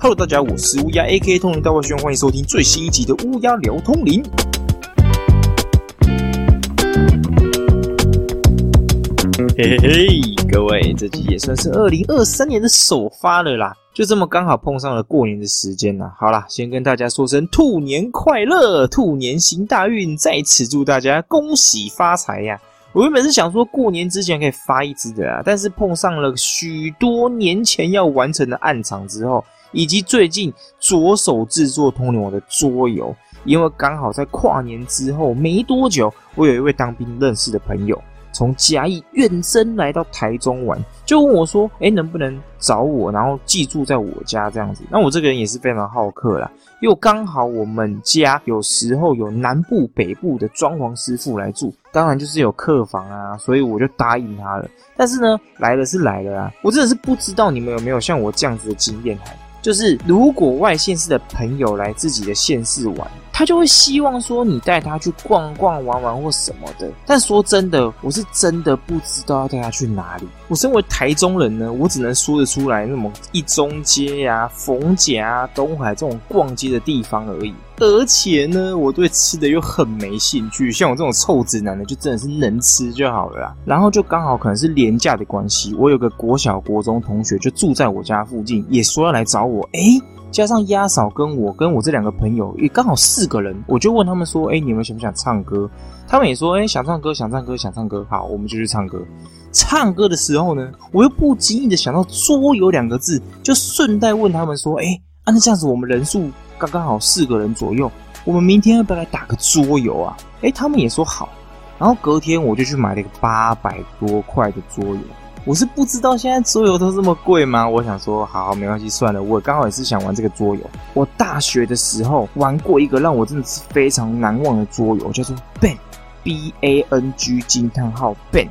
Hello，大家，我是乌鸦 A.K.A 通灵大外宣，欢迎收听最新一集的乌鸦聊通灵。嘿嘿嘿，各位，这集也算是二零二三年的首发了啦，就这么刚好碰上了过年的时间呐。好啦，先跟大家说声兔年快乐，兔年行大运，在此祝大家恭喜发财呀！我原本是想说过年之前可以发一支的啊，但是碰上了许多年前要完成的暗场之后，以及最近着手制作通灵王的桌游，因为刚好在跨年之后没多久，我有一位当兵认识的朋友。从嘉义远征来到台中玩，就问我说：“哎，能不能找我，然后寄住在我家这样子？”那我这个人也是非常好客啦，又刚好我们家有时候有南部、北部的装潢师傅来住，当然就是有客房啊，所以我就答应他了。但是呢，来了是来了啊，我真的是不知道你们有没有像我这样子的经验，就是如果外县市的朋友来自己的县市玩。他就会希望说你带他去逛逛、玩玩或什么的。但说真的，我是真的不知道要带他去哪里。我身为台中人呢，我只能说得出来那么一中街呀、逢甲啊、东海这种逛街的地方而已。而且呢，我对吃的又很没兴趣。像我这种臭直男呢，就真的是能吃就好了啦。然后就刚好可能是廉价的关系，我有个国小、国中同学就住在我家附近，也说要来找我。哎。加上鸭嫂跟我跟我这两个朋友也刚好四个人，我就问他们说：“哎，你们想不想唱歌？”他们也说：“哎，想唱歌，想唱歌，想唱歌。”好，我们就去唱歌。唱歌的时候呢，我又不经意的想到“桌游”两个字，就顺带问他们说：“哎，啊，那这样子我们人数刚刚好四个人左右，我们明天要不要来打个桌游啊？”哎，他们也说好。然后隔天我就去买了一个八百多块的桌游。我是不知道现在桌游都这么贵吗？我想说，好，没关系，算了。我刚好也是想玩这个桌游。我大学的时候玩过一个让我真的是非常难忘的桌游，叫做 Ben，B A N G 惊叹号 Ben。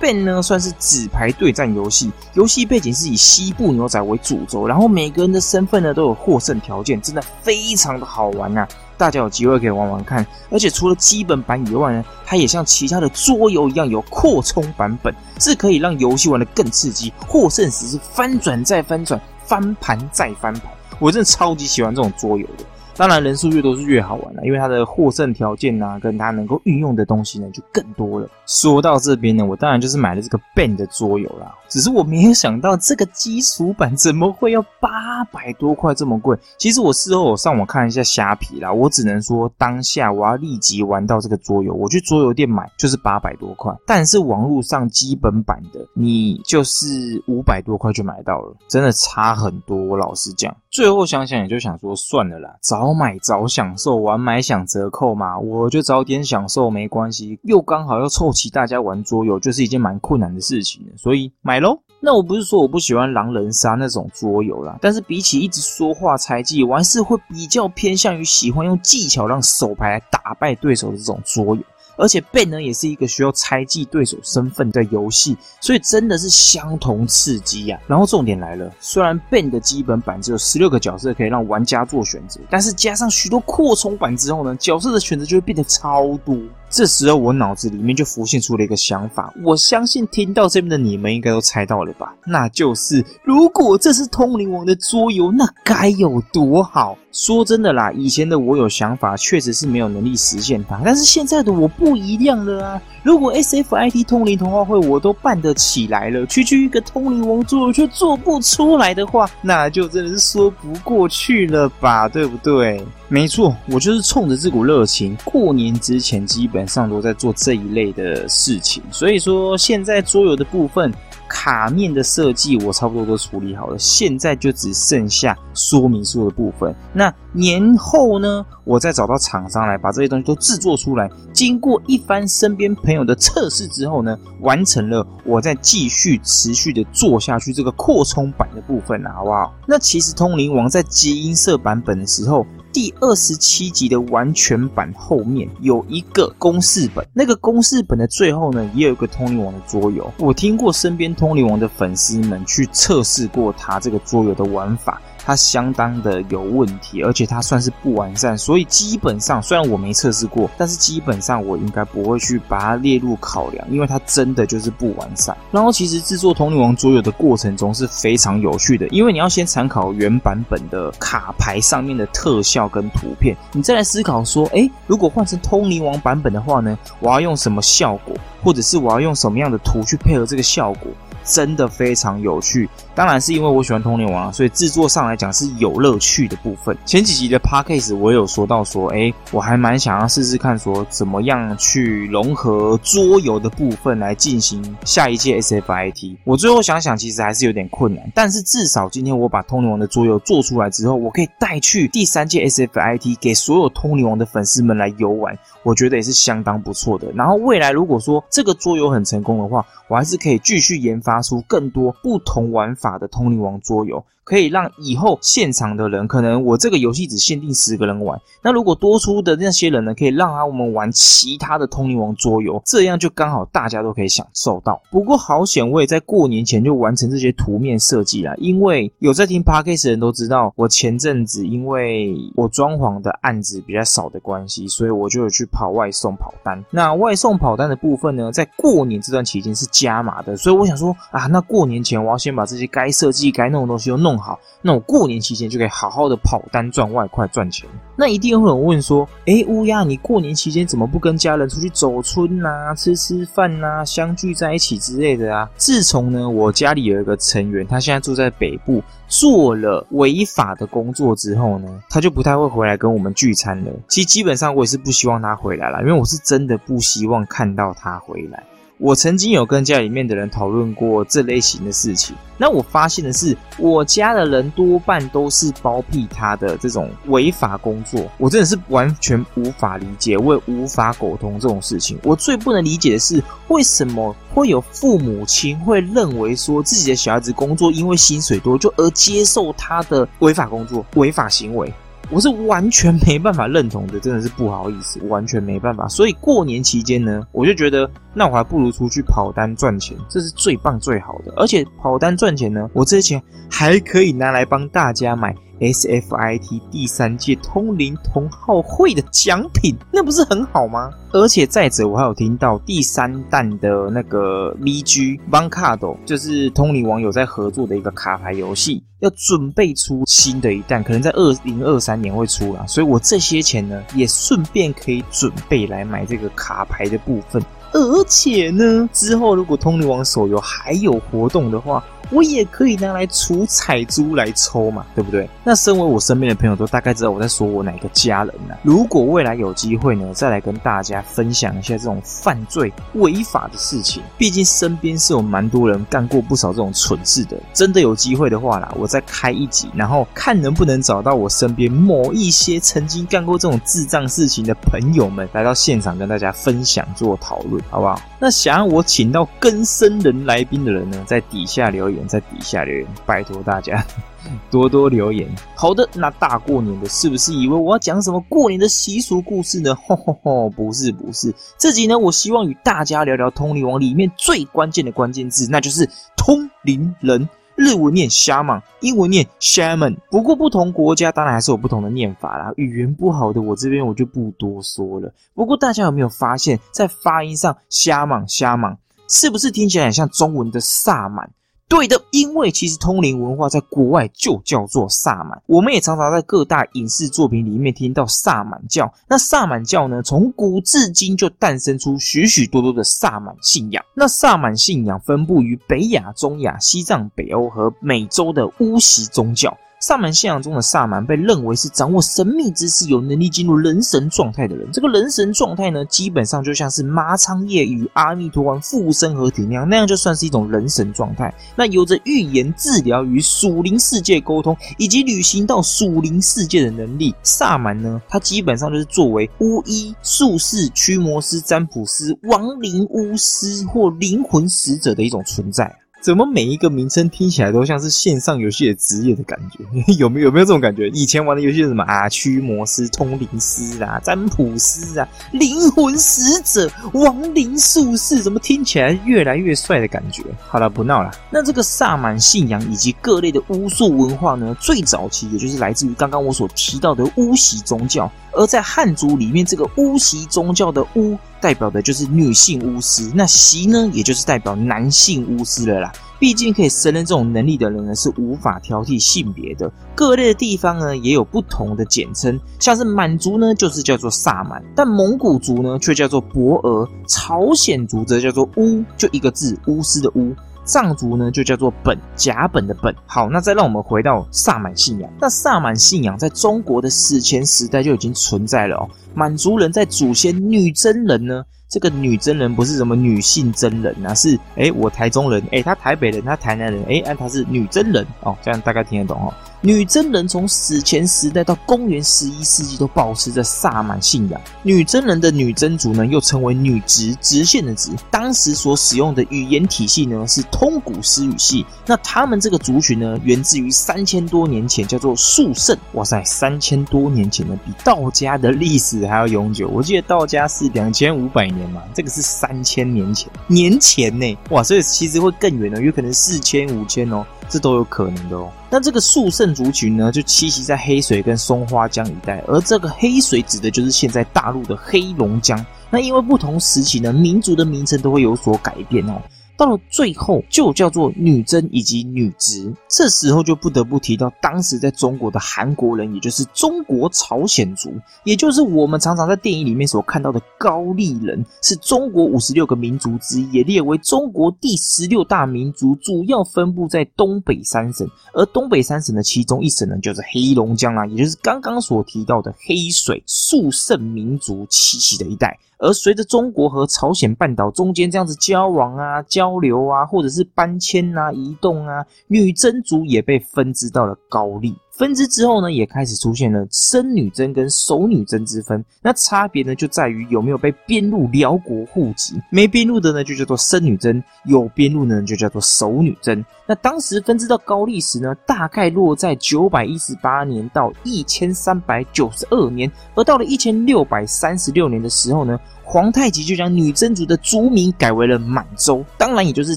Ben 呢算是纸牌对战游戏，游戏背景是以西部牛仔为主轴，然后每个人的身份呢都有获胜条件，真的非常的好玩啊！大家有机会可以玩玩看，而且除了基本版以外呢，它也像其他的桌游一样有扩充版本，是可以让游戏玩得更刺激，获胜时是翻转再翻转，翻盘再翻盘。我真的超级喜欢这种桌游的。当然，人数越多是越好玩了，因为它的获胜条件呢，跟它能够运用的东西呢，就更多了。说到这边呢，我当然就是买了这个 Ben 的桌游啦。只是我没有想到，这个基础版怎么会要八百多块这么贵？其实我事后我上网看一下虾皮啦，我只能说当下我要立即玩到这个桌游，我去桌游店买就是八百多块。但是网络上基本版的，你就是五百多块就买到了，真的差很多。我老实讲，最后想想也就想说算了啦，早早买早享受，晚买享折扣嘛，我就早点享受没关系。又刚好要凑齐大家玩桌游，就是一件蛮困难的事情所以买喽。那我不是说我不喜欢狼人杀那种桌游啦，但是比起一直说话猜忌，我还是会比较偏向于喜欢用技巧让手牌来打败对手的这种桌游。而且 Ben 呢也是一个需要猜忌对手身份的游戏，所以真的是相同刺激呀。然后重点来了，虽然 Ben 的基本版只有十六个角色可以让玩家做选择，但是加上许多扩充版之后呢，角色的选择就会变得超多。这时候我脑子里面就浮现出了一个想法，我相信听到这边的你们应该都猜到了吧？那就是如果这是通灵王的桌游，那该有多好！说真的啦，以前的我有想法，确实是没有能力实现它，但是现在的我不一样了啊！如果 S F I T 通灵童话会我都办得起来了，区区一个通灵王桌游却做不出来的话，那就真的是说不过去了吧，对不对？没错，我就是冲着这股热情，过年之前基本上都在做这一类的事情。所以说，现在桌游的部分卡面的设计我差不多都处理好了，现在就只剩下说明书的部分。那年后呢，我再找到厂商来把这些东西都制作出来。经过一番身边朋友的测试之后呢，完成了，我再继续持续的做下去这个扩充版的部分了，好不好？那其实通灵王在基因色版本的时候。第二十七集的完全版后面有一个公式本，那个公式本的最后呢，也有一个通灵王的桌游。我听过身边通灵王的粉丝们去测试过他这个桌游的玩法。它相当的有问题，而且它算是不完善，所以基本上虽然我没测试过，但是基本上我应该不会去把它列入考量，因为它真的就是不完善。然后其实制作通灵王桌游的过程中是非常有趣的，因为你要先参考原版本的卡牌上面的特效跟图片，你再来思考说，哎，如果换成通灵王版本的话呢，我要用什么效果，或者是我要用什么样的图去配合这个效果。真的非常有趣，当然是因为我喜欢通灵王，所以制作上来讲是有乐趣的部分。前几集的 p a c k a g e 我有说到说，哎，我还蛮想要试试看，说怎么样去融合桌游的部分来进行下一届 SFIT。我最后想想，其实还是有点困难，但是至少今天我把通灵王的桌游做出来之后，我可以带去第三届 SFIT 给所有通灵王的粉丝们来游玩，我觉得也是相当不错的。然后未来如果说这个桌游很成功的话，我还是可以继续研发。出更多不同玩法法的通灵王桌游。可以让以后现场的人，可能我这个游戏只限定十个人玩。那如果多出的那些人呢，可以让他我们玩其他的通灵王桌游，这样就刚好大家都可以享受到。不过好险，我也在过年前就完成这些图面设计了。因为有在听 podcast 的人都知道，我前阵子因为我装潢的案子比较少的关系，所以我就有去跑外送跑单。那外送跑单的部分呢，在过年这段期间是加码的，所以我想说啊，那过年前我要先把这些该设计、该弄的东西都弄。弄好，那我过年期间就可以好好的跑单赚外快赚钱。那一定会有人问说：“哎，乌鸦，你过年期间怎么不跟家人出去走村呐、吃吃饭呐、相聚在一起之类的啊？”自从呢，我家里有一个成员，他现在住在北部，做了违法的工作之后呢，他就不太会回来跟我们聚餐了。其实基本上我也是不希望他回来了，因为我是真的不希望看到他回来。我曾经有跟家里面的人讨论过这类型的事情，那我发现的是，我家的人多半都是包庇他的这种违法工作，我真的是完全无法理解，我也无法苟同这种事情。我最不能理解的是，为什么会有父母亲会认为说自己的小孩子工作因为薪水多就而接受他的违法工作、违法行为？我是完全没办法认同的，真的是不好意思，完全没办法。所以过年期间呢，我就觉得，那我还不如出去跑单赚钱，这是最棒最好的。而且跑单赚钱呢，我这些钱还可以拿来帮大家买。SFIT 第三届通灵同好会的奖品，那不是很好吗？而且再者，我还有听到第三弹的那个 VG Bancard，就是通灵网友在合作的一个卡牌游戏，要准备出新的一弹，可能在二零二三年会出啦。所以我这些钱呢，也顺便可以准备来买这个卡牌的部分。而且呢，之后如果通灵王手游还有活动的话，我也可以拿来除彩珠来抽嘛，对不对？那身为我身边的朋友都大概知道我在说我哪个家人呢？如果未来有机会呢，再来跟大家分享一下这种犯罪违法的事情。毕竟身边是有蛮多人干过不少这种蠢事的。真的有机会的话啦，我再开一集，然后看能不能找到我身边某一些曾经干过这种智障事情的朋友们，来到现场跟大家分享做讨论，好不好？那想要我请到更生人来宾的人呢，在底下留言。在底下留言，拜托大家 多多留言。好的，那大过年的，是不是以为我要讲什么过年的习俗故事呢？吼吼吼，不是不是，这集呢，我希望与大家聊聊通灵王里面最关键的关键字，那就是通灵人。日文念虾芒英文念 shaman。不过不同国家当然还是有不同的念法啦。语言不好的我这边我就不多说了。不过大家有没有发现，在发音上，shaman shaman 是不是听起来很像中文的萨满？对的，因为其实通灵文化在国外就叫做萨满，我们也常常在各大影视作品里面听到萨满教。那萨满教呢，从古至今就诞生出许许多多的萨满信仰。那萨满信仰分布于北亚、中亚、西藏、北欧和美洲的巫习宗教。萨满信仰中的萨满被认为是掌握神秘知识、有能力进入人神状态的人。这个人神状态呢，基本上就像是麻仓叶与阿弥陀丸附身合体那样，那样就算是一种人神状态。那有着预言、治疗与属灵世界沟通，以及旅行到属灵世界的能力。萨满呢，它基本上就是作为巫医、术士、驱魔师、占卜师、亡灵巫师或灵魂使者的一种存在。怎么每一个名称听起来都像是线上游戏的职业的感觉？有没有有没有这种感觉？以前玩的游戏是什么啊？驱魔师、通灵师啊、占卜师啊、灵魂使者、亡灵术士，怎么听起来越来越帅的感觉？好了，不闹了。那这个萨满信仰以及各类的巫术文化呢？最早期也就是来自于刚刚我所提到的巫习宗教。而在汉族里面，这个巫习宗教的巫代表的就是女性巫师，那习呢，也就是代表男性巫师了啦。毕竟可以胜任这种能力的人呢，是无法挑剔性别的。各类的地方呢，也有不同的简称，像是满族呢，就是叫做萨满；但蒙古族呢，却叫做博俄；朝鲜族则叫做巫，就一个字，巫师的巫。藏族呢，就叫做本甲本的本。好，那再让我们回到萨满信仰。那萨满信仰在中国的史前时代就已经存在了哦。满族人在祖先女真人呢，这个女真人不是什么女性真人啊，是哎我台中人，哎他台北人，他台南人，哎哎他是女真人哦，这样大概听得懂哦。女真人从史前时代到公元十一世纪都保持着萨满信仰。女真人的女真族呢，又称为女直，直线的直。当时所使用的语言体系呢，是通古斯语系。那他们这个族群呢，源自于三千多年前，叫做肃圣。哇塞，三千多年前呢，比道家的历史还要永久。我记得道家是两千五百年嘛，这个是三千年前，年前呢，哇，所以其实会更远呢，有可能四千、五千哦。这都有可能的哦。那这个肃圣族群呢，就栖息在黑水跟松花江一带，而这个黑水指的就是现在大陆的黑龙江。那因为不同时期呢，民族的名称都会有所改变哦。到了最后，就叫做女真以及女直。这时候就不得不提到当时在中国的韩国人，也就是中国朝鲜族，也就是我们常常在电影里面所看到的高丽人，是中国五十六个民族之一，也列为中国第十六大民族，主要分布在东北三省。而东北三省的其中一省呢，就是黑龙江啊，也就是刚刚所提到的黑水肃圣民族栖息的一带。而随着中国和朝鲜半岛中间这样子交往啊、交流啊，或者是搬迁啊、移动啊，女真族也被分支到了高丽。分支之后呢，也开始出现了生女真跟熟女真之分。那差别呢，就在于有没有被编入辽国户籍。没编入的呢，就叫做生女真；有编入的呢，就叫做熟女真。那当时分支到高丽时呢，大概落在九百一十八年到一千三百九十二年。而到了一千六百三十六年的时候呢。皇太极就将女真族的族名改为了满洲，当然也就是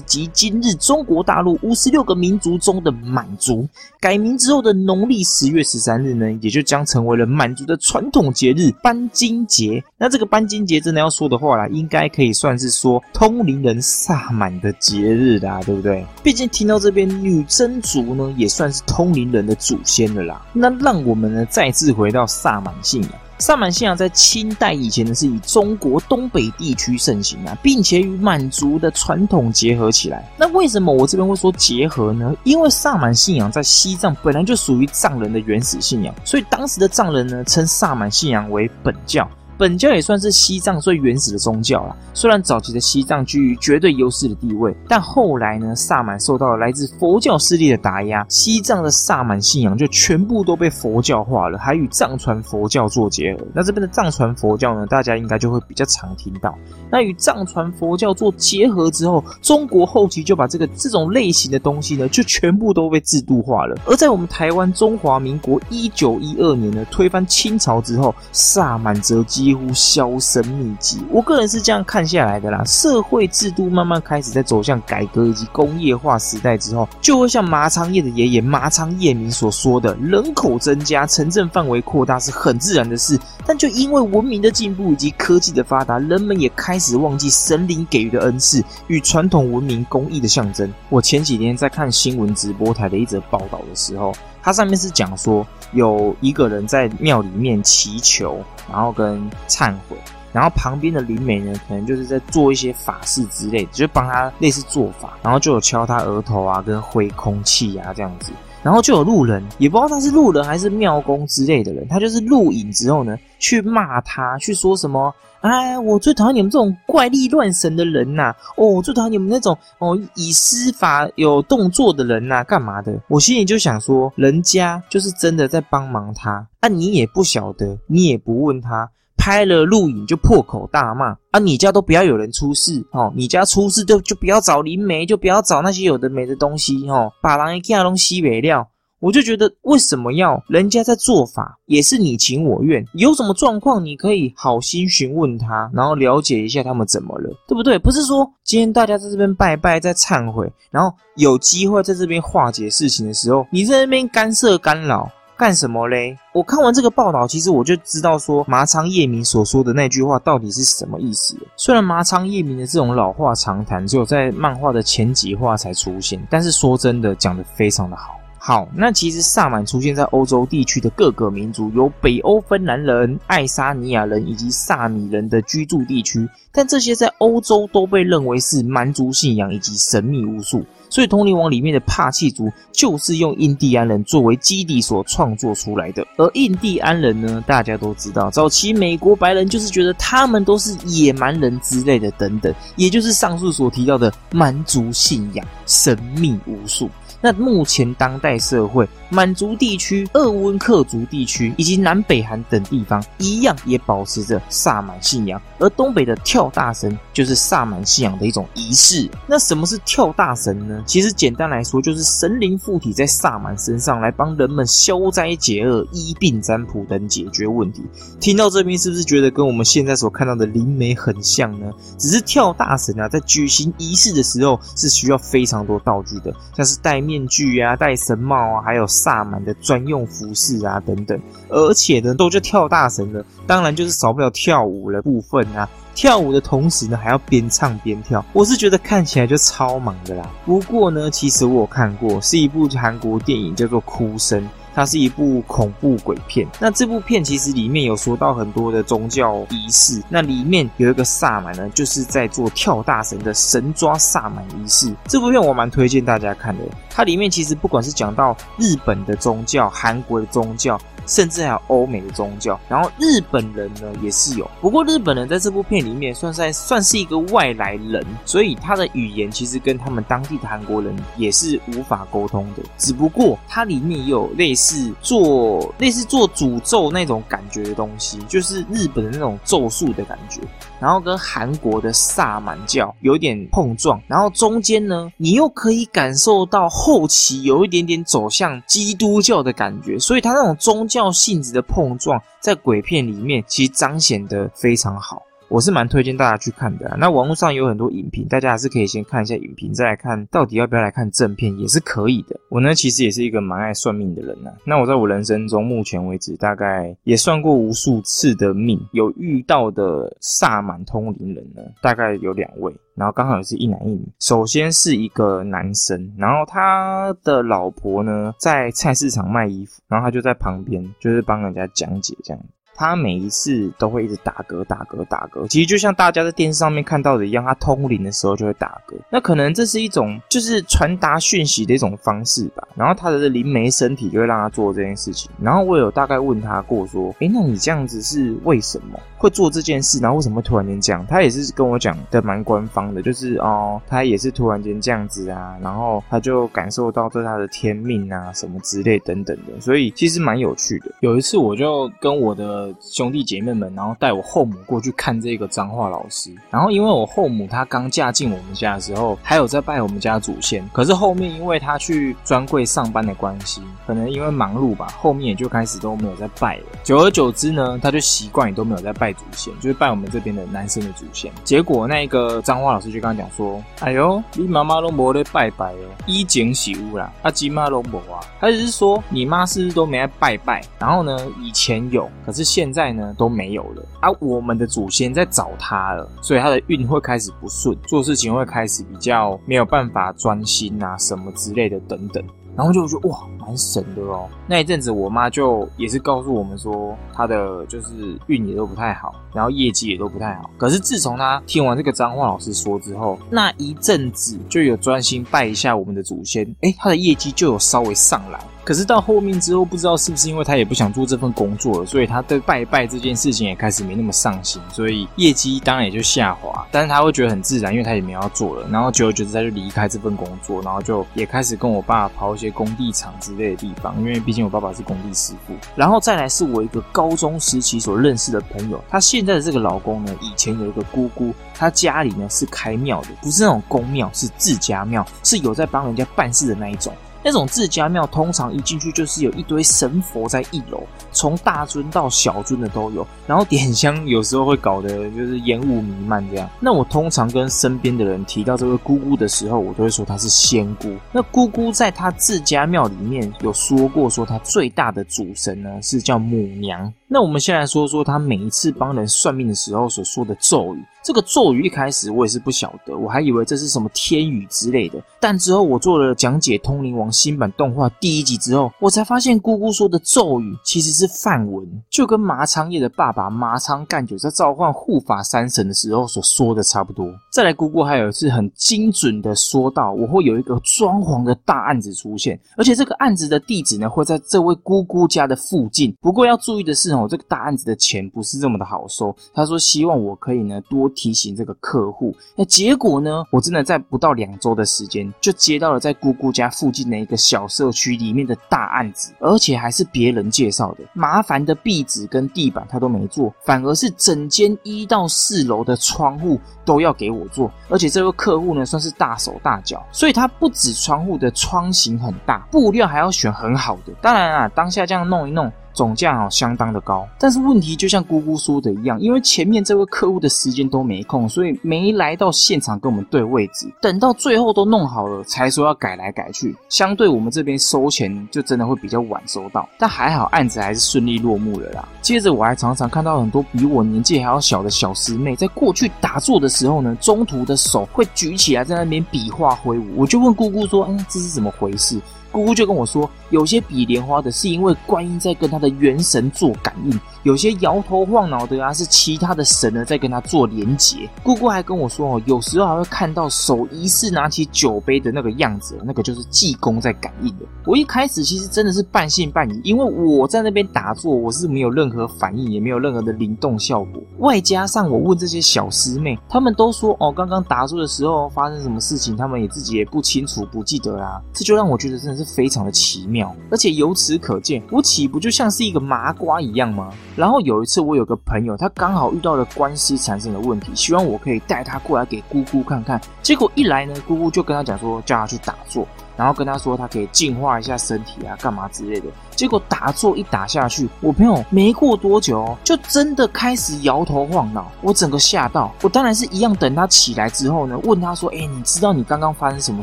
即今日中国大陆五十六个民族中的满族。改名之后的农历十月十三日呢，也就将成为了满族的传统节日班金节。那这个班金节真的要说的话啦，应该可以算是说通灵人萨满的节日啦，对不对？毕竟听到这边女真族呢，也算是通灵人的祖先了啦。那让我们呢再次回到萨满信仰。萨满信仰在清代以前呢，是以中国东北地区盛行啊，并且与满族的传统结合起来。那为什么我这边会说结合呢？因为萨满信仰在西藏本来就属于藏人的原始信仰，所以当时的藏人呢，称萨满信仰为本教。本教也算是西藏最原始的宗教了。虽然早期的西藏居于绝对优势的地位，但后来呢，萨满受到了来自佛教势力的打压，西藏的萨满信仰就全部都被佛教化了，还与藏传佛教做结合。那这边的藏传佛教呢，大家应该就会比较常听到。那与藏传佛教做结合之后，中国后期就把这个这种类型的东西呢，就全部都被制度化了。而在我们台湾中华民国一九一二年呢，推翻清朝之后，萨满则几乎销声匿迹。我个人是这样看下来的啦，社会制度慢慢开始在走向改革以及工业化时代之后，就会像麻仓叶的爷爷麻仓叶明所说的，人口增加，城镇范围扩大是很自然的事。但就因为文明的进步以及科技的发达，人们也开始忘记神灵给予的恩赐与传统文明工艺的象征。我前几天在看新闻直播台的一则报道的时候，它上面是讲说有一个人在庙里面祈求，然后跟忏悔，然后旁边的灵媒呢，可能就是在做一些法事之类，就帮他类似做法，然后就有敲他额头啊，跟挥空气啊这样子。然后就有路人，也不知道他是路人还是庙公之类的人，他就是录影之后呢，去骂他，去说什么？哎，我最讨厌你们这种怪力乱神的人呐！哦，我最讨厌你们那种哦以施法有动作的人呐，干嘛的？我心里就想说，人家就是真的在帮忙他，啊，你也不晓得，你也不问他。拍了录影就破口大骂啊！你家都不要有人出事哦，你家出事就就不要找灵媒，就不要找那些有的没的东西哦，把人一家东西没料。我就觉得为什么要人家在做法也是你情我愿，有什么状况你可以好心询问他，然后了解一下他们怎么了，对不对？不是说今天大家在这边拜拜在忏悔，然后有机会在这边化解事情的时候，你在那边干涉干扰。干什么嘞？我看完这个报道，其实我就知道说麻仓叶明所说的那句话到底是什么意思。虽然麻仓叶明的这种老话常谈只有在漫画的前几话才出现，但是说真的，讲的非常的好。好，那其实萨满出现在欧洲地区的各个民族，有北欧芬兰人、爱沙尼亚人以及萨米人的居住地区，但这些在欧洲都被认为是蛮族信仰以及神秘巫术。所以，《通灵王》里面的帕契族就是用印第安人作为基地所创作出来的。而印第安人呢，大家都知道，早期美国白人就是觉得他们都是野蛮人之类的，等等，也就是上述所提到的蛮族信仰、神秘巫术。那目前当代社会，满族地区、鄂温克族地区以及南北韩等地方，一样也保持着萨满信仰。而东北的跳大神，就是萨满信仰的一种仪式。那什么是跳大神呢？其实简单来说，就是神灵附体在萨满身上，来帮人们消灾解厄、医病占卜等解决问题。听到这边，是不是觉得跟我们现在所看到的灵媒很像呢？只是跳大神啊，在举行仪式的时候，是需要非常多道具的，像是戴面面具啊、戴神帽啊，还有萨满的专用服饰啊等等。而且呢，都叫跳大神了，当然就是少不了跳舞的部分啊。跳舞的同时呢，还要边唱边跳，我是觉得看起来就超忙的啦。不过呢，其实我看过，是一部韩国电影，叫做《哭声》。它是一部恐怖鬼片。那这部片其实里面有说到很多的宗教仪式。那里面有一个萨满呢，就是在做跳大神的神抓萨满仪式。这部片我蛮推荐大家看的。它里面其实不管是讲到日本的宗教、韩国的宗教。甚至还有欧美的宗教，然后日本人呢也是有。不过日本人在这部片里面算在算是一个外来人，所以他的语言其实跟他们当地的韩国人也是无法沟通的。只不过它里面也有类似做类似做诅咒那种感觉的东西，就是日本的那种咒术的感觉。然后跟韩国的萨满教有点碰撞，然后中间呢，你又可以感受到后期有一点点走向基督教的感觉，所以它那种宗教性质的碰撞，在鬼片里面其实彰显得非常好。我是蛮推荐大家去看的。那网络上有很多影评，大家还是可以先看一下影评，再来看到底要不要来看正片，也是可以的。我呢，其实也是一个蛮爱算命的人呐。那我在我人生中，目前为止大概也算过无数次的命，有遇到的萨满通灵人呢，大概有两位，然后刚好也是一男一女。首先是一个男生，然后他的老婆呢在菜市场卖衣服，然后他就在旁边，就是帮人家讲解这样。他每一次都会一直打嗝、打嗝、打嗝，其实就像大家在电视上面看到的一样，他通灵的时候就会打嗝。那可能这是一种就是传达讯息的一种方式吧。然后他的灵媒身体就会让他做这件事情。然后我有大概问他过说，诶，那你这样子是为什么会做这件事？然后为什么会突然间这样？他也是跟我讲的蛮官方的，就是哦，他也是突然间这样子啊，然后他就感受到这他的天命啊，什么之类等等的。所以其实蛮有趣的。有一次我就跟我的兄弟姐妹们，然后带我后母过去看这个脏话老师。然后因为我后母她刚嫁进我们家的时候，还有在拜我们家祖先。可是后面因为她去专柜上班的关系，可能因为忙碌吧，后面也就开始都没有在拜了。久而久之呢，他就习惯也都没有在拜拜祖先，就是拜我们这边的男生的祖先。结果那个脏话老师就跟他讲说：“哎呦，你妈妈都没在拜拜哦，衣锦喜物啦，阿吉妈都没啊。”他只是说你妈是不是都没在拜拜？然后呢，以前有，可是现在。呢都没有了啊！我们的祖先在找他了，所以他的运会开始不顺，做事情会开始比较没有办法专心啊，什么之类的等等。然后就觉得哇，蛮神的哦。那一阵子，我妈就也是告诉我们说，她的就是运也都不太好，然后业绩也都不太好。可是自从她听完这个脏话老师说之后，那一阵子就有专心拜一下我们的祖先，哎，她的业绩就有稍微上来。可是到后面之后，不知道是不是因为他也不想做这份工作了，所以他对拜拜这件事情也开始没那么上心，所以业绩当然也就下滑。但是他会觉得很自然，因为他也没要做了。然后久而久之，他就离开这份工作，然后就也开始跟我爸跑一些工地厂之类的地方，因为毕竟我爸爸是工地师傅。然后再来是我一个高中时期所认识的朋友，他现在的这个老公呢，以前有一个姑姑，他家里呢是开庙的，不是那种公庙，是自家庙，是有在帮人家办事的那一种。那种自家庙通常一进去就是有一堆神佛在一楼，从大尊到小尊的都有，然后点香有时候会搞得就是烟雾弥漫这样。那我通常跟身边的人提到这个姑姑的时候，我都会说她是仙姑。那姑姑在她自家庙里面有说过，说她最大的主神呢是叫母娘。那我们先来说说他每一次帮人算命的时候所说的咒语。这个咒语一开始我也是不晓得，我还以为这是什么天语之类的。但之后我做了讲解《通灵王》新版动画第一集之后，我才发现姑姑说的咒语其实是梵文，就跟麻仓叶的爸爸麻仓干久在召唤护法三神的时候所说的差不多。再来，姑姑还有一次很精准的说到，我会有一个装潢的大案子出现，而且这个案子的地址呢会在这位姑姑家的附近。不过要注意的是哦，这个大案子的钱不是这么的好收。他说希望我可以呢多。提醒这个客户，那结果呢？我真的在不到两周的时间，就接到了在姑姑家附近的一个小社区里面的大案子，而且还是别人介绍的。麻烦的壁纸跟地板他都没做，反而是整间一到四楼的窗户都要给我做。而且这位客户呢，算是大手大脚，所以他不止窗户的窗型很大，布料还要选很好的。当然啊，当下这样弄一弄。总价哦相当的高，但是问题就像姑姑说的一样，因为前面这位客户的时间都没空，所以没来到现场跟我们对位置，等到最后都弄好了才说要改来改去。相对我们这边收钱就真的会比较晚收到，但还好案子还是顺利落幕了啦。接着我还常常看到很多比我年纪还要小的小师妹，在过去打坐的时候呢，中途的手会举起来在那边比划挥舞，我就问姑姑说：“嗯，这是怎么回事？”姑姑就跟我说，有些比莲花的是因为观音在跟他的元神做感应。有些摇头晃脑的啊，是其他的神呢在跟他做连结。姑姑还跟我说哦，有时候还会看到手疑似拿起酒杯的那个样子，那个就是济公在感应的。我一开始其实真的是半信半疑，因为我在那边打坐，我是没有任何反应，也没有任何的灵动效果。外加上我问这些小师妹，他们都说哦，刚刚打坐的时候发生什么事情，他们也自己也不清楚、不记得啦。这就让我觉得真的是非常的奇妙。而且由此可见，我岂不就像是一个麻瓜一样吗？然后有一次，我有个朋友，他刚好遇到了官司产生的问题，希望我可以带他过来给姑姑看看。结果一来呢，姑姑就跟他讲说，叫他去打坐，然后跟他说他可以净化一下身体啊，干嘛之类的。结果打坐一打下去，我朋友没过多久就真的开始摇头晃脑，我整个吓到。我当然是一样等他起来之后呢，问他说：“哎，你知道你刚刚发生什么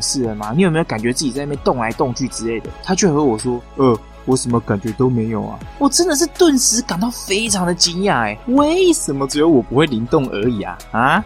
事了吗？你有没有感觉自己在那边动来动去之类的？”他却和我说：“呃。”我什么感觉都没有啊！我真的是顿时感到非常的惊讶哎，为什么只有我不会灵动而已啊？啊！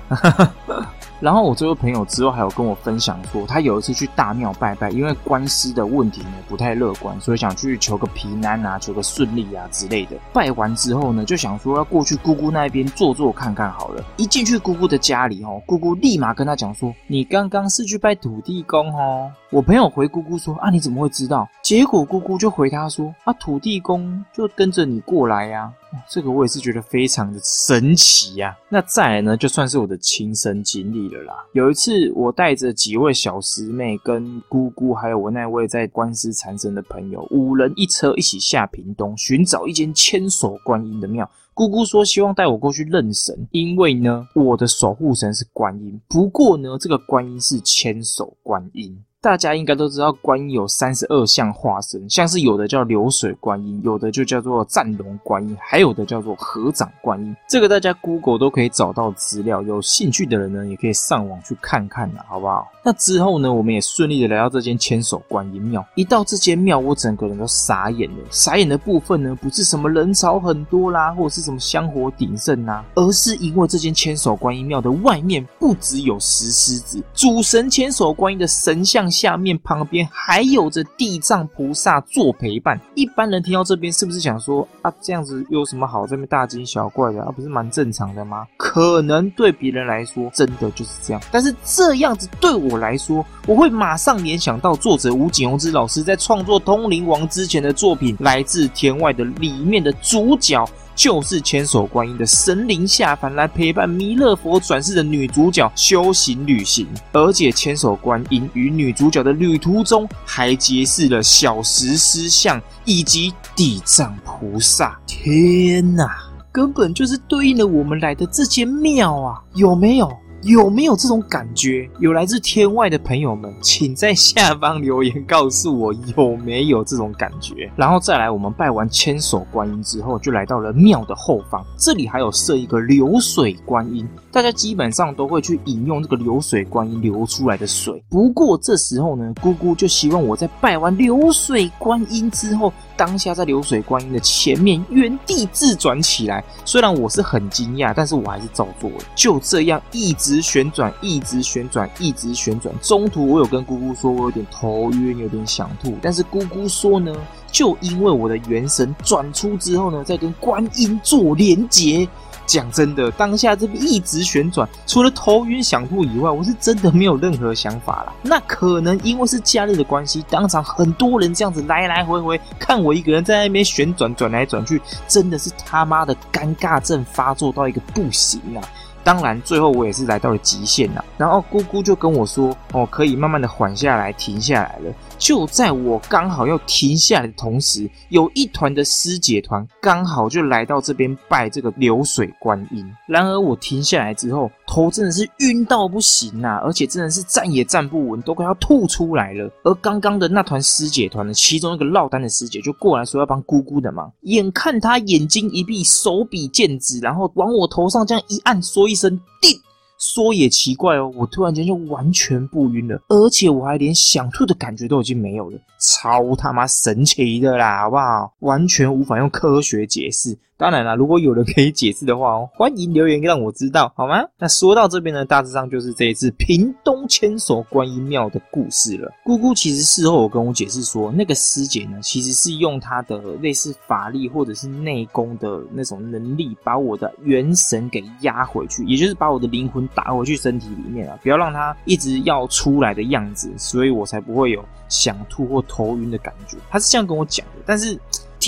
然后我这位朋友之后还有跟我分享说，他有一次去大庙拜拜，因为官司的问题呢不太乐观，所以想去求个平安啊，求个顺利啊之类的。拜完之后呢，就想说要过去姑姑那边坐坐看看好了。一进去姑姑的家里哦，姑姑立马跟他讲说：“你刚刚是去拜土地公哦。”我朋友回姑姑说：“啊，你怎么会知道？”结果姑姑就回他说：“啊，土地公就跟着你过来呀。”这个我也是觉得非常的神奇呀。那再来呢，就算是我的亲身经历了啦。有一次，我带着几位小师妹、跟姑姑，还有我那位在官司缠身的朋友，五人一车一起下屏东，寻找一间千手观音的庙。姑姑说希望带我过去认神，因为呢，我的守护神是观音。不过呢，这个观音是千手观音。大家应该都知道，观音有三十二相化身，像是有的叫流水观音，有的就叫做战龙观音，还有的叫做合掌观音。这个大家 Google 都可以找到资料，有兴趣的人呢，也可以上网去看看啦，好不好？那之后呢，我们也顺利的来到这间千手观音庙。一到这间庙，我整个人都傻眼了。傻眼的部分呢，不是什么人潮很多啦，或者是什么香火鼎盛呐，而是因为这间千手观音庙的外面不只有石狮子，主神千手观音的神像。下面旁边还有着地藏菩萨做陪伴。一般人听到这边，是不是想说啊，这样子有什么好这边大惊小怪的啊？不是蛮正常的吗？可能对别人来说，真的就是这样。但是这样子对我来说，我会马上联想到作者吴景宏之老师在创作《通灵王》之前的作品《来自天外的》里面的主角。就是千手观音的神灵下凡来陪伴弥勒佛转世的女主角修行旅行，而且千手观音与女主角的旅途中还结识了小石狮像以及地藏菩萨。天哪，根本就是对应了我们来的这间庙啊！有没有？有没有这种感觉？有来自天外的朋友们，请在下方留言告诉我有没有这种感觉。然后再来，我们拜完千手观音之后，就来到了庙的后方，这里还有设一个流水观音，大家基本上都会去饮用这个流水观音流出来的水。不过这时候呢，姑姑就希望我在拜完流水观音之后。当下在流水观音的前面原地自转起来，虽然我是很惊讶，但是我还是照做了。就这样一直直旋转，一直旋转，一直旋转。中途我有跟姑姑说我有点头晕，有点想吐，但是姑姑说呢，就因为我的元神转出之后呢，再跟观音做连结。讲真的，当下这边一直旋转，除了头晕想吐以外，我是真的没有任何想法了。那可能因为是假日的关系，当场很多人这样子来来回回看我一个人在那边旋转转来转去，真的是他妈的尴尬症发作到一个不行啊！当然，最后我也是来到了极限了。然后姑姑就跟我说：“哦，可以慢慢的缓下来，停下来了。”就在我刚好要停下来的同时，有一团的师姐团刚好就来到这边拜这个流水观音。然而我停下来之后，头真的是晕到不行啊，而且真的是站也站不稳，都快要吐出来了。而刚刚的那团师姐团呢，其中一个落单的师姐就过来说要帮姑姑的忙。眼看她眼睛一闭，手比剑指，然后往我头上这样一按，说一声“定”。说也奇怪哦，我突然间就完全不晕了，而且我还连想吐的感觉都已经没有了，超他妈神奇的啦，好不好？完全无法用科学解释。当然了，如果有人可以解释的话哦，欢迎留言让我知道，好吗？那说到这边呢，大致上就是这一次屏东千手观音庙的故事了。姑姑其实事后有跟我解释说，那个师姐呢，其实是用她的类似法力或者是内功的那种能力，把我的元神给压回去，也就是把我的灵魂打回去身体里面啊，不要让它一直要出来的样子，所以我才不会有想吐或头晕的感觉。她是这样跟我讲的，但是。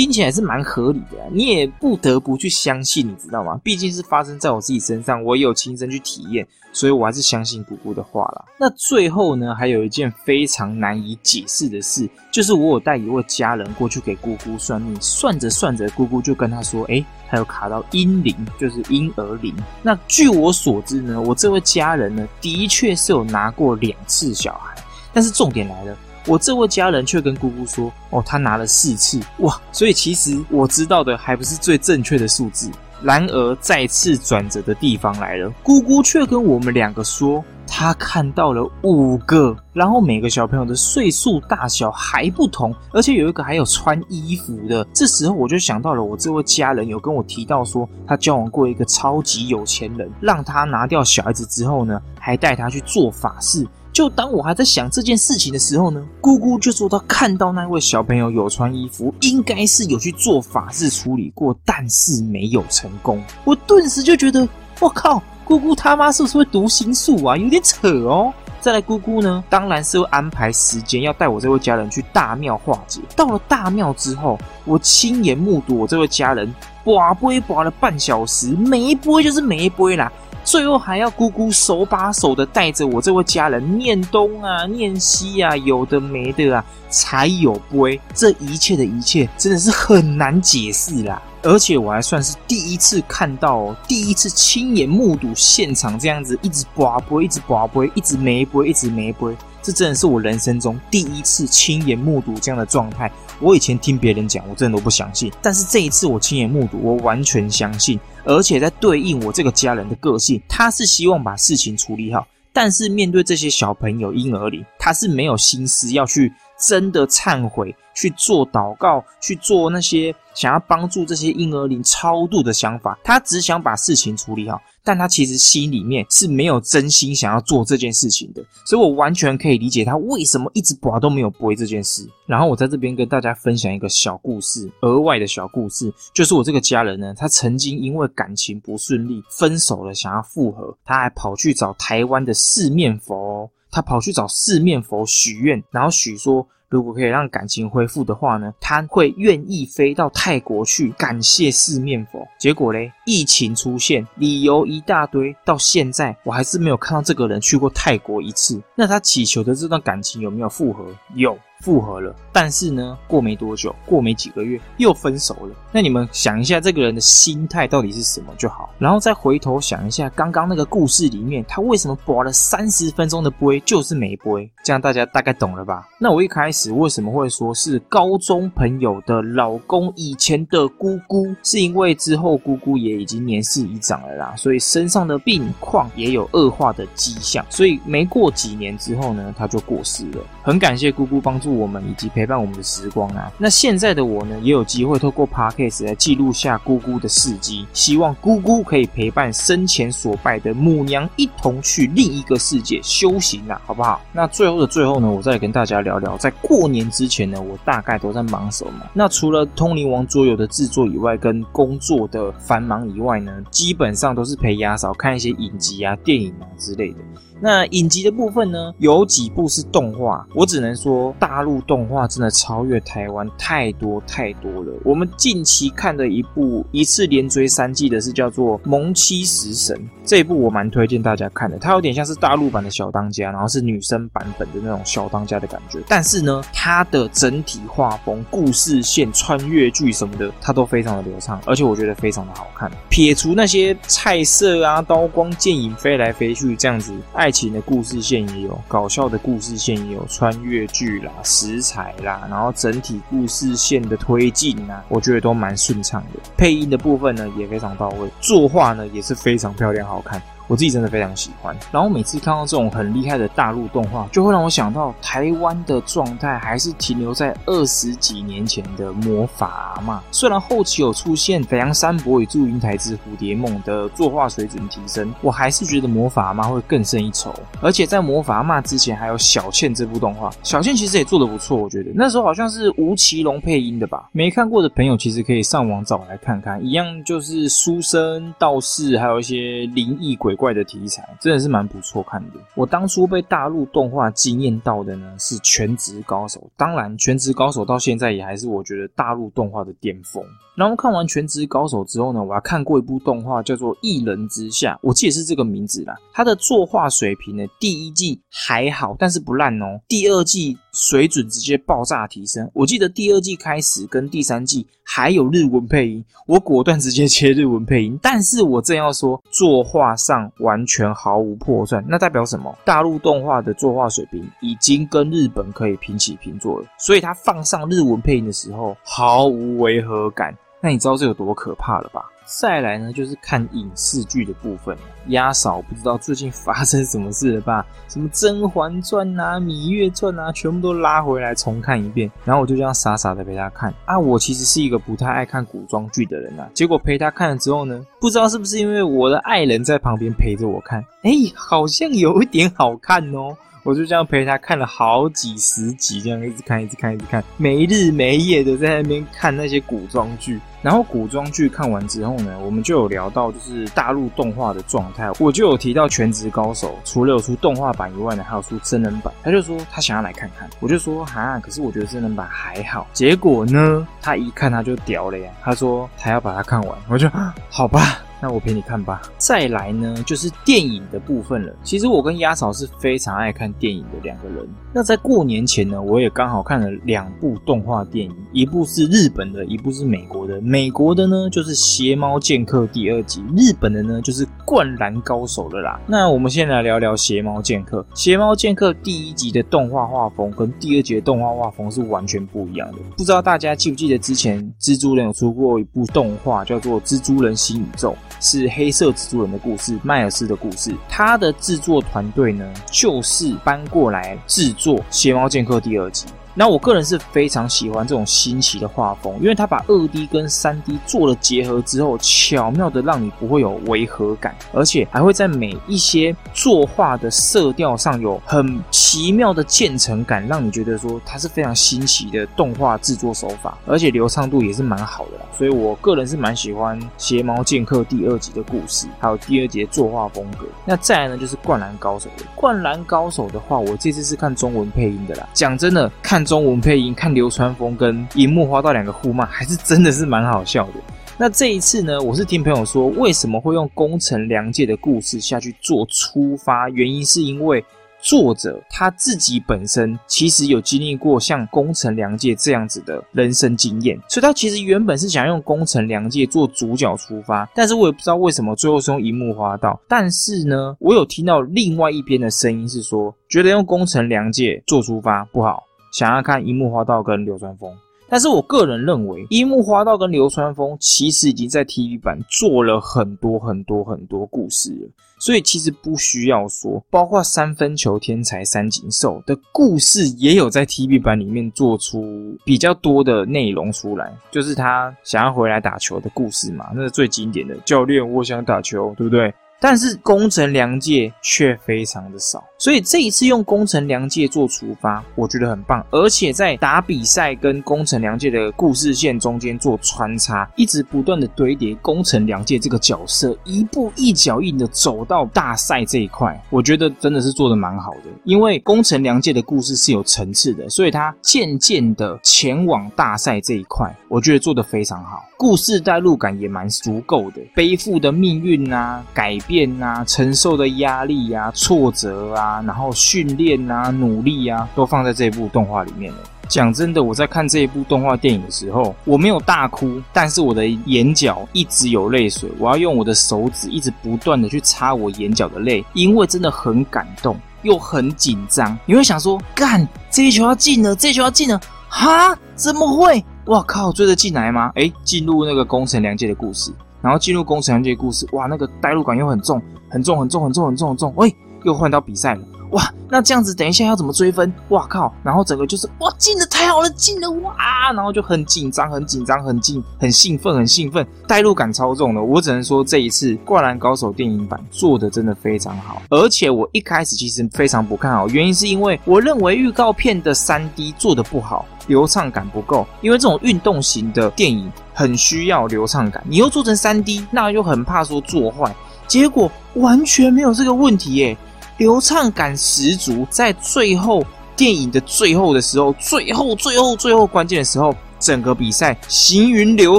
听起来是蛮合理的，你也不得不去相信，你知道吗？毕竟是发生在我自己身上，我也有亲身去体验，所以我还是相信姑姑的话啦。那最后呢，还有一件非常难以解释的事，就是我有带一位家人过去给姑姑算命，算着算着，姑姑就跟他说：“哎，他有卡到婴灵，就是婴儿灵。”那据我所知呢，我这位家人呢，的确是有拿过两次小孩，但是重点来了。我这位家人却跟姑姑说：“哦，他拿了四次哇！”所以其实我知道的还不是最正确的数字。然而再次转折的地方来了，姑姑却跟我们两个说，她看到了五个，然后每个小朋友的岁数大小还不同，而且有一个还有穿衣服的。这时候我就想到了，我这位家人有跟我提到说，他交往过一个超级有钱人，让他拿掉小孩子之后呢，还带他去做法事。就当我还在想这件事情的时候呢，姑姑就说她看到那位小朋友有穿衣服，应该是有去做法事处理过，但是没有成功。我顿时就觉得，我靠，姑姑他妈是不是会读心术啊？有点扯哦。再来，姑姑呢，当然是会安排时间要带我这位家人去大庙化解。到了大庙之后，我亲眼目睹我这位家人拔杯拔了半小时，每一杯就是每一杯啦。最后还要姑姑手把手的带着我这位家人念东啊、念西啊，有的没的啊，才有杯。这一切的一切，真的是很难解释啦。而且我还算是第一次看到，第一次亲眼目睹现场这样子，一直拔杯，一直拔杯，一直没杯，一直没杯。这真的是我人生中第一次亲眼目睹这样的状态。我以前听别人讲，我真的都不相信，但是这一次我亲眼目睹，我完全相信。而且在对应我这个家人的个性，他是希望把事情处理好，但是面对这些小朋友婴儿里，他是没有心思要去真的忏悔，去做祷告，去做那些想要帮助这些婴儿灵超度的想法。他只想把事情处理好。但他其实心里面是没有真心想要做这件事情的，所以我完全可以理解他为什么一直拔都没有播这件事。然后我在这边跟大家分享一个小故事，额外的小故事，就是我这个家人呢，他曾经因为感情不顺利分手了，想要复合，他还跑去找台湾的四面佛，他跑去找四面佛许愿，然后许说。如果可以让感情恢复的话呢，他会愿意飞到泰国去感谢四面佛。结果嘞，疫情出现，理由一大堆，到现在我还是没有看到这个人去过泰国一次。那他祈求的这段感情有没有复合？有。复合了，但是呢，过没多久，过没几个月又分手了。那你们想一下，这个人的心态到底是什么就好。然后再回头想一下，刚刚那个故事里面，他为什么播了三十分钟的播就是没播？这样大家大概懂了吧？那我一开始为什么会说是高中朋友的老公以前的姑姑？是因为之后姑姑也已经年事已长了啦，所以身上的病况也有恶化的迹象。所以没过几年之后呢，他就过世了。很感谢姑姑帮助。我们以及陪伴我们的时光啊，那现在的我呢，也有机会透过 podcast 来记录下姑姑的事迹，希望姑姑可以陪伴生前所拜的母娘一同去另一个世界修行啊，好不好？那最后的最后呢，我再跟大家聊聊，在过年之前呢，我大概都在忙什么？那除了通灵王桌游的制作以外，跟工作的繁忙以外呢，基本上都是陪牙嫂看一些影集啊、电影啊之类的。那影集的部分呢，有几部是动画，我只能说大陆动画真的超越台湾太多太多了。我们近期看的一部一次连追三季的是叫做《萌妻食神》，这一部我蛮推荐大家看的。它有点像是大陆版的小当家，然后是女生版本的那种小当家的感觉。但是呢，它的整体画风、故事线、穿越剧什么的，它都非常的流畅，而且我觉得非常的好看。撇除那些菜色啊、刀光剑影飞来飞去这样子，爱。爱情的故事线也有，搞笑的故事线也有，穿越剧啦、食材啦，然后整体故事线的推进啊，我觉得都蛮顺畅的。配音的部分呢也非常到位，作画呢也是非常漂亮好看。我自己真的非常喜欢，然后每次看到这种很厉害的大陆动画，就会让我想到台湾的状态还是停留在二十几年前的魔法阿妈。虽然后期有出现《北洋三伯与祝英台之蝴蝶梦》的作画水准提升，我还是觉得魔法阿妈会更胜一筹。而且在魔法阿妈之前，还有小倩这部动画，小倩其实也做的不错，我觉得那时候好像是吴奇隆配音的吧。没看过的朋友其实可以上网找来看看，一样就是书生、道士，还有一些灵异鬼。怪的题材真的是蛮不错看的。我当初被大陆动画惊艳到的呢是《全职高手》，当然《全职高手》到现在也还是我觉得大陆动画的巅峰。然后看完《全职高手》之后呢，我还看过一部动画叫做《一人之下》，我记得是这个名字啦。它的作画水平呢，第一季还好，但是不烂哦。第二季水准直接爆炸提升。我记得第二季开始跟第三季还有日文配音，我果断直接切日文配音。但是我正要说作画上。完全毫无破绽，那代表什么？大陆动画的作画水平已经跟日本可以平起平坐了，所以它放上日文配音的时候毫无违和感。那你知道这有多可怕了吧？再来呢，就是看影视剧的部分。鸭嫂不知道最近发生什么事了吧？什么《甄嬛传》啊、《芈月传》啊，全部都拉回来重看一遍。然后我就这样傻傻的陪他看啊。我其实是一个不太爱看古装剧的人啊。结果陪他看了之后呢，不知道是不是因为我的爱人在旁边陪着我看，哎，好像有一点好看哦。我就这样陪他看了好几十集，这样一直看，一直看，一直看，没日没夜的在那边看那些古装剧。然后古装剧看完之后呢，我们就有聊到就是大陆动画的状态，我就有提到《全职高手》，除了有出动画版以外呢，还有出真人版。他就说他想要来看看，我就说哈，可是我觉得真人版还好。结果呢，他一看他就屌了呀，他说他要把它看完，我就好吧。那我陪你看吧。再来呢，就是电影的部分了。其实我跟鸭嫂是非常爱看电影的两个人。那在过年前呢，我也刚好看了两部动画电影，一部是日本的，一部是美国的。美国的呢就是《邪猫剑客》第二集，日本的呢就是《灌篮高手》了啦。那我们先来聊聊《邪猫剑客》。《邪猫剑客》第一集的动画画风跟第二集的动画画风是完全不一样的。不知道大家记不记得之前蜘蛛人有出过一部动画，叫做《蜘蛛人新宇宙》。是黑色蜘蛛人的故事，迈尔斯的故事。他的制作团队呢，就是搬过来制作《邪猫剑客》第二集。那我个人是非常喜欢这种新奇的画风，因为它把二 D 跟三 D 做了结合之后，巧妙的让你不会有违和感，而且还会在每一些作画的色调上有很奇妙的渐层感，让你觉得说它是非常新奇的动画制作手法，而且流畅度也是蛮好的啦。所以我个人是蛮喜欢《邪猫剑客》第二集的故事，还有第二集的作画风格。那再来呢，就是《灌篮高手》的《灌篮高手》的话，我这次是看中文配音的啦。讲真的，看中文配音，看流川枫跟樱木花道两个互骂，还是真的是蛮好笑的。那这一次呢，我是听朋友说，为什么会用宫城良介的故事下去做出发？原因是因为。作者他自己本身其实有经历过像宫城良介这样子的人生经验，所以他其实原本是想用宫城良介做主角出发，但是我也不知道为什么最后是用樱木花道。但是呢，我有听到另外一边的声音是说，觉得用宫城良介做出发不好，想要看樱木花道跟流川枫。但是我个人认为，樱木花道跟流川枫其实已经在 TV 版做了很多很多很多故事了，所以其实不需要说，包括三分球天才三井寿的故事也有在 TV 版里面做出比较多的内容出来，就是他想要回来打球的故事嘛，那是最经典的。教练，我想打球，对不对？但是工程良介却非常的少，所以这一次用工程良介做出发，我觉得很棒。而且在打比赛跟工程良介的故事线中间做穿插，一直不断的堆叠工程良介这个角色，一步一脚印的走到大赛这一块，我觉得真的是做的蛮好的。因为工程良介的故事是有层次的，所以他渐渐的前往大赛这一块，我觉得做的非常好。故事代入感也蛮足够的，背负的命运啊，改变啊，承受的压力啊，挫折啊，然后训练啊，努力啊，都放在这部动画里面了。讲真的，我在看这一部动画电影的时候，我没有大哭，但是我的眼角一直有泪水，我要用我的手指一直不断的去擦我眼角的泪，因为真的很感动，又很紧张。你会想说，干，这一球要进了，这一球要进了，哈？怎么会？哇靠！追得进来吗？哎，进入那个工程良介的故事，然后进入工程良介的故事，哇，那个代入感又很重，很重，很重，很重，很重，很重。喂，又换到比赛了，哇，那这样子等一下要怎么追分？哇靠！然后整个就是哇，进的太好了，进了哇，然后就很紧张，很紧张，很紧，很兴奋，很兴奋，代入感超重的。我只能说这一次《灌篮高手》电影版做的真的非常好，而且我一开始其实非常不看好，原因是因为我认为预告片的三 D 做的不好。流畅感不够，因为这种运动型的电影很需要流畅感。你又做成三 D，那又很怕说做坏。结果完全没有这个问题耶，流畅感十足。在最后电影的最后的时候，最后最后最后关键的时候，整个比赛行云流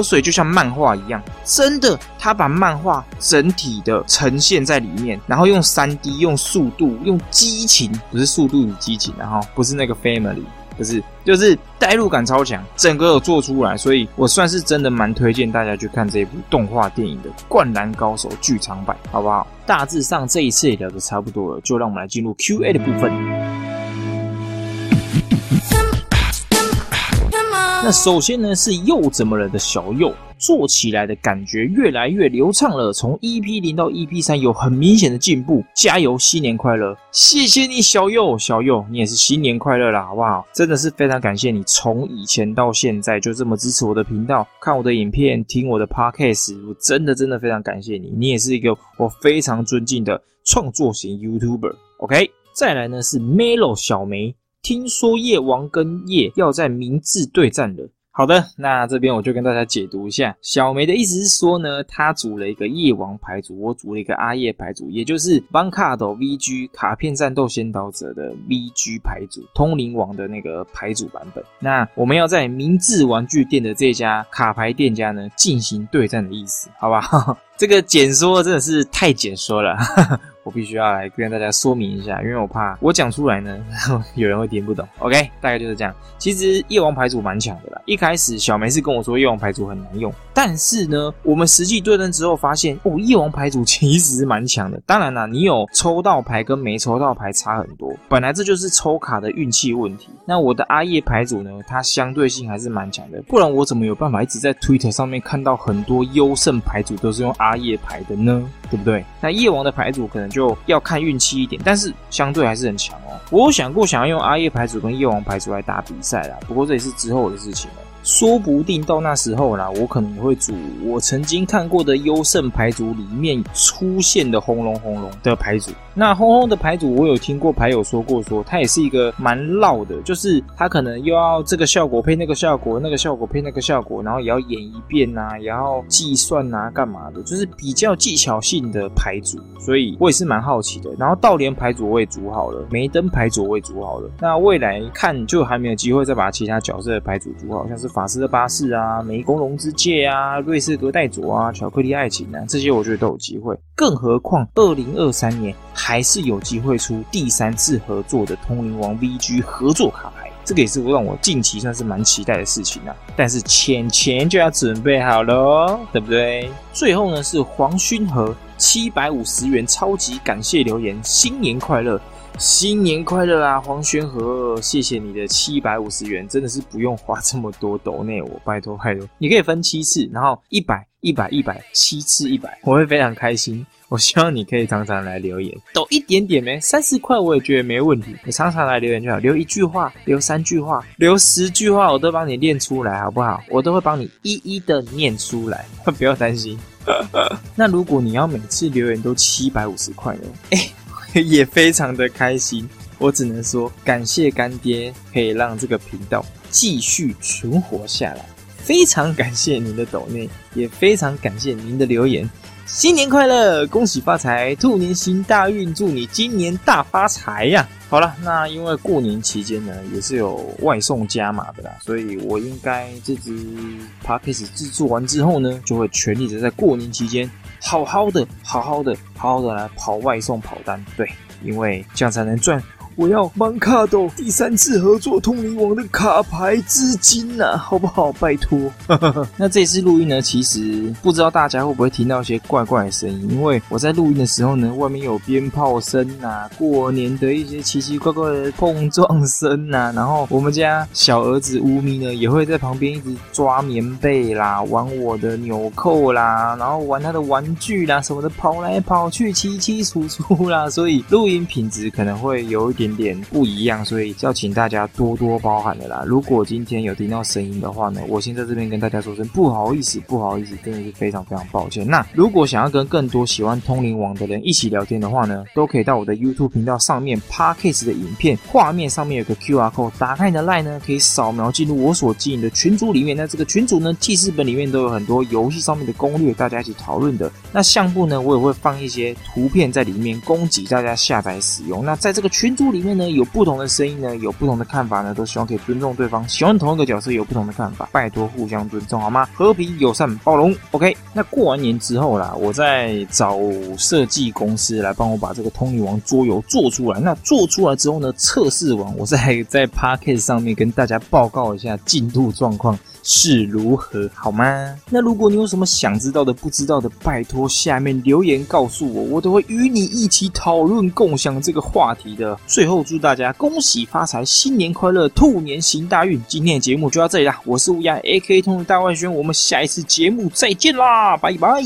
水，就像漫画一样。真的，他把漫画整体的呈现在里面，然后用三 D，用速度，用激情，不是速度与激情，然后不是那个 Family。可是，就是代入感超强，整个有做出来，所以我算是真的蛮推荐大家去看这部动画电影的《灌篮高手》剧场版，好不好？大致上这一次也聊得差不多了，就让我们来进入 Q&A 的部分。那首先呢，是又怎么了的小右做起来的感觉越来越流畅了，从 EP 零到 EP 三有很明显的进步，加油，新年快乐！谢谢你，小右，小右，你也是新年快乐啦，好不好？真的是非常感谢你，从以前到现在就这么支持我的频道，看我的影片，听我的 Podcast，我真的真的非常感谢你，你也是一个我非常尊敬的创作型 YouTuber。OK，再来呢是 Melo 小梅。听说夜王跟夜要在明治对战了。好的，那这边我就跟大家解读一下。小梅的意思是说呢，他组了一个夜王牌组，我组了一个阿夜牌组，也就是邦卡斗 VG 卡片战斗先导者的 VG 牌组，通灵王的那个牌组版本。那我们要在明治玩具店的这家卡牌店家呢进行对战的意思，好吧？这个简说真的是太简说了。我必须要来跟大家说明一下，因为我怕我讲出来呢，有人会听不懂。OK，大概就是这样。其实夜王牌组蛮强的啦。一开始小梅是跟我说夜王牌组很难用，但是呢，我们实际对阵之后发现，哦，夜王牌组其实是蛮强的。当然啦，你有抽到牌跟没抽到牌差很多，本来这就是抽卡的运气问题。那我的阿叶牌组呢，它相对性还是蛮强的，不然我怎么有办法一直在 Twitter 上面看到很多优胜牌组都是用阿叶牌的呢？对不对？那夜王的牌组可能。就要看运气一点，但是相对还是很强哦。我有想过想要用阿叶牌组跟叶王牌组来打比赛啦，不过这也是之后的事情了。说不定到那时候啦，我可能也会组我曾经看过的优胜牌组里面出现的轰隆轰隆的牌组。那轰轰的牌组，我有听过牌友说过，说它也是一个蛮绕的，就是它可能又要这个效果配那个效果，那个效果配那个效果，然后也要演一遍呐，也要计算呐，干嘛的，就是比较技巧性的牌组。所以我也是蛮好奇的。然后倒连牌组我也组好了，梅登牌组我也组好了。那未来看就还没有机会再把其他角色的牌组组好，像是。法师的巴士啊，湄公龙之戒啊，瑞士格代佐啊，巧克力爱情啊，这些我觉得都有机会。更何况二零二三年还是有机会出第三次合作的通灵王 VG 合作卡牌，这个也是让我近期算是蛮期待的事情啊。但是钱钱就要准备好了，对不对？最后呢是黄勋和七百五十元超级感谢留言，新年快乐。新年快乐啊，黄轩和，谢谢你的七百五十元，真的是不用花这么多抖内，我拜托拜托，你可以分七次，然后一百一百一百七次一百，我会非常开心。我希望你可以常常来留言，抖一点点没三十块我也觉得没问题，你常常来留言就好，留一句话，留三句话，留十句话，我都帮你念出来，好不好？我都会帮你一一的念出来，不要担心。那如果你要每次留言都七百五十块呢？哎。也非常的开心，我只能说感谢干爹，可以让这个频道继续存活下来。非常感谢您的抖内，也非常感谢您的留言。新年快乐，恭喜发财，兔年行大运，祝你今年大发财呀！好了，那因为过年期间呢，也是有外送加码的啦，所以我应该这支 p a c k a g e 制作完之后呢，就会全力的在过年期间。好好的，好好的，好好的来跑外送跑单，对，因为这样才能赚。我要芒卡斗第三次合作通灵王的卡牌资金呐，好不好？拜托。那这次录音呢，其实不知道大家会不会听到一些怪怪的声音，因为我在录音的时候呢，外面有鞭炮声呐，过年的一些奇奇怪怪的碰撞声呐，然后我们家小儿子乌咪呢，也会在旁边一直抓棉被啦，玩我的纽扣啦，然后玩他的玩具啦什么的，跑来跑去，七七楚楚啦，所以录音品质可能会有一点。点不一样，所以要请大家多多包涵的啦。如果今天有听到声音的话呢，我先在这边跟大家说声不好意思，不好意思，真的是非常非常抱歉。那如果想要跟更多喜欢通灵王的人一起聊天的话呢，都可以到我的 YouTube 频道上面 Parkcase 的影片画面上面有个 QR code，打开你的 Line 呢，可以扫描进入我所经营的群组里面。那这个群组呢，记事本里面都有很多游戏上面的攻略，大家一起讨论的。那相簿呢，我也会放一些图片在里面，供给大家下载使用。那在这个群组。里面呢有不同的声音呢，有不同的看法呢，都希望可以尊重对方。喜欢同一个角色有不同的看法，拜托互相尊重好吗？和平友善包容，OK。那过完年之后啦，我再找设计公司来帮我把这个通灵王桌游做出来。那做出来之后呢，测试完，我再在 p a r k a s 上面跟大家报告一下进度状况。是如何好吗？那如果你有什么想知道的、不知道的，拜托下面留言告诉我，我都会与你一起讨论、共享这个话题的。最后祝大家恭喜发财，新年快乐，兔年行大运！今天的节目就到这里啦，我是乌鸦 A K 通的大外宣，我们下一次节目再见啦，拜拜。